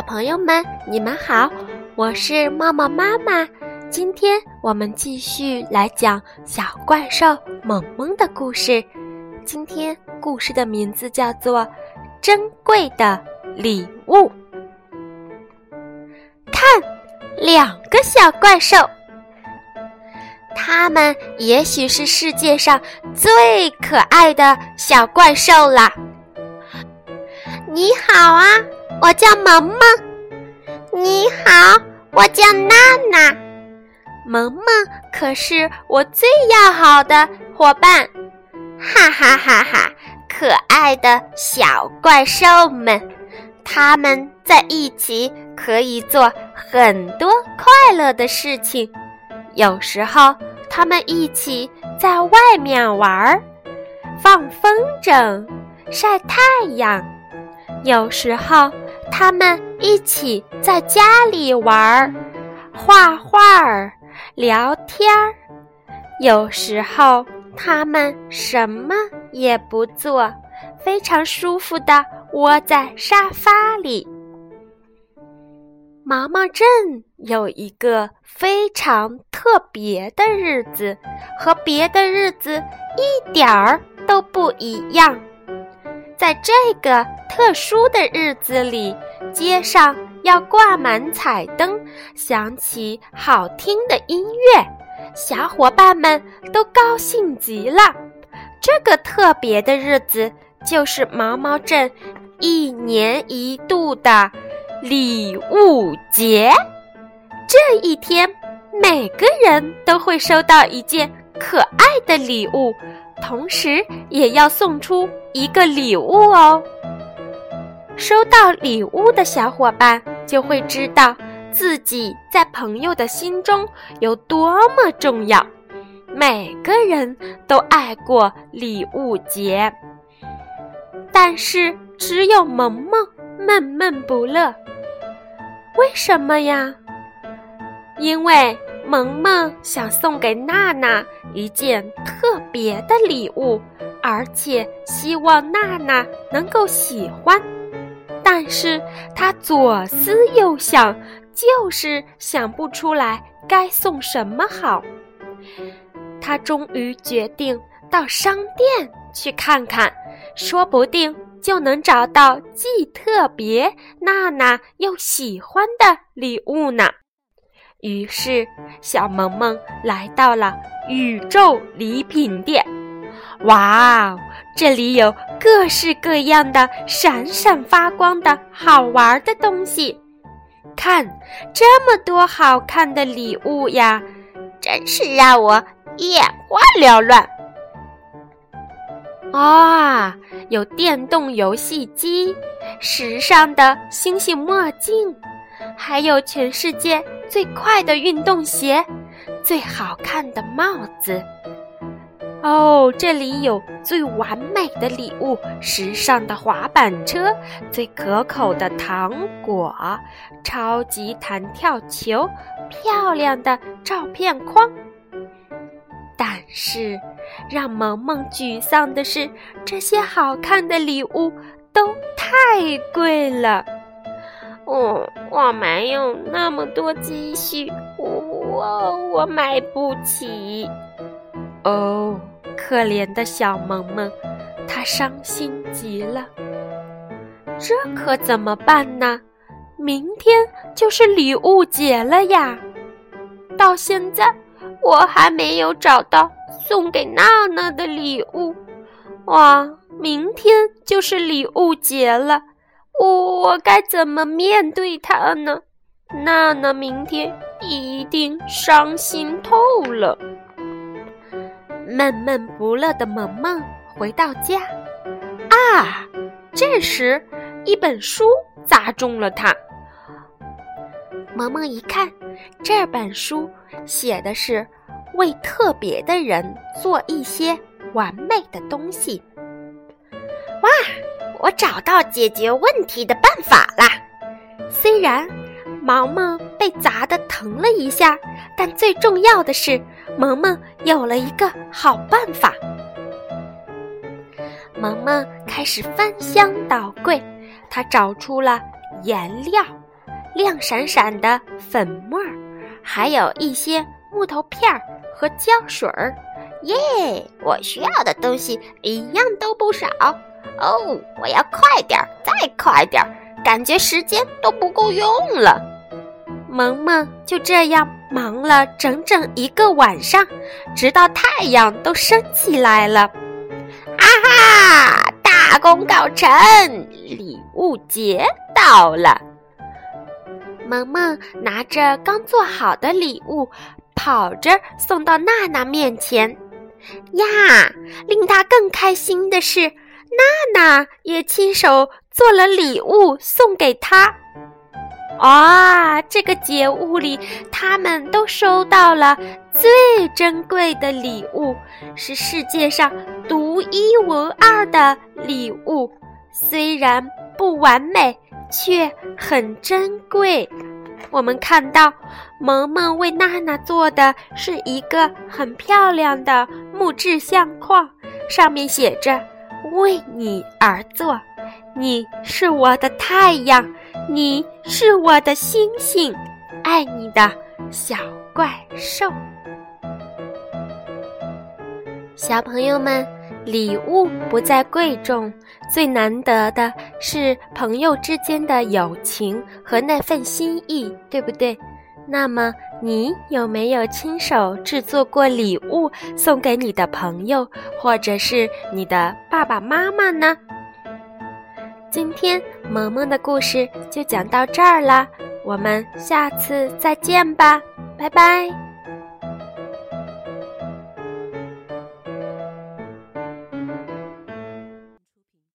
小朋友们，你们好，我是茂茂妈妈。今天我们继续来讲小怪兽萌萌的故事。今天故事的名字叫做《珍贵的礼物》。看，两个小怪兽，它们也许是世界上最可爱的小怪兽了。你好啊！我叫萌萌，你好，我叫娜娜。萌萌可是我最要好的伙伴，哈哈哈哈！可爱的小怪兽们，他们在一起可以做很多快乐的事情。有时候，他们一起在外面玩儿，放风筝，晒太阳；有时候，他们一起在家里玩儿、画画儿、聊天儿；有时候，他们什么也不做，非常舒服的窝在沙发里。毛毛镇有一个非常特别的日子，和别的日子一点儿都不一样。在这个特殊的日子里，街上要挂满彩灯，响起好听的音乐，小伙伴们都高兴极了。这个特别的日子就是毛毛镇一年一度的礼物节。这一天，每个人都会收到一件可爱的礼物。同时，也要送出一个礼物哦。收到礼物的小伙伴就会知道自己在朋友的心中有多么重要。每个人都爱过礼物节，但是只有萌萌闷闷不乐。为什么呀？因为。萌萌想送给娜娜一件特别的礼物，而且希望娜娜能够喜欢。但是她左思右想，就是想不出来该送什么好。她终于决定到商店去看看，说不定就能找到既特别、娜娜又喜欢的礼物呢。于是，小萌萌来到了宇宙礼品店。哇哦，这里有各式各样的闪闪发光的好玩的东西。看，这么多好看的礼物呀，真是让我眼花缭乱。啊，有电动游戏机，时尚的星星墨镜。还有全世界最快的运动鞋，最好看的帽子。哦，这里有最完美的礼物：时尚的滑板车，最可口的糖果，超级弹跳球，漂亮的照片框。但是，让萌萌沮丧的是，这些好看的礼物都太贵了。哦，我没有那么多积蓄，我我买不起。哦，可怜的小萌萌，她伤心极了。这可怎么办呢？明天就是礼物节了呀！到现在我还没有找到送给娜娜的礼物。哇，明天就是礼物节了。我该怎么面对他呢？娜娜明天一定伤心透了。闷闷不乐的萌萌回到家，啊，这时一本书砸中了他。萌萌一看，这本书写的是为特别的人做一些完美的东西。哇！我找到解决问题的办法啦！虽然毛毛被砸得疼了一下，但最重要的是，萌萌有了一个好办法。萌萌开始翻箱倒柜，他找出了颜料、亮闪闪的粉末，还有一些木头片儿和胶水儿。耶！我需要的东西一样都不少。哦，我要快点儿，再快点儿，感觉时间都不够用了。萌萌就这样忙了整整一个晚上，直到太阳都升起来了。啊哈，大功告成，礼物节到了。萌萌拿着刚做好的礼物，跑着送到娜娜面前。呀，令她更开心的是，娜娜也亲手做了礼物送给他。啊，这个节物里，他们都收到了最珍贵的礼物，是世界上独一无二的礼物。虽然不完美，却很珍贵。我们看到，萌萌为娜娜做的是一个很漂亮的木质相框，上面写着“为你而做”，你是我的太阳，你是我的星星，爱你的小怪兽。小朋友们，礼物不再贵重。最难得的是朋友之间的友情和那份心意，对不对？那么你有没有亲手制作过礼物送给你的朋友，或者是你的爸爸妈妈呢？今天萌萌的故事就讲到这儿啦，我们下次再见吧，拜拜。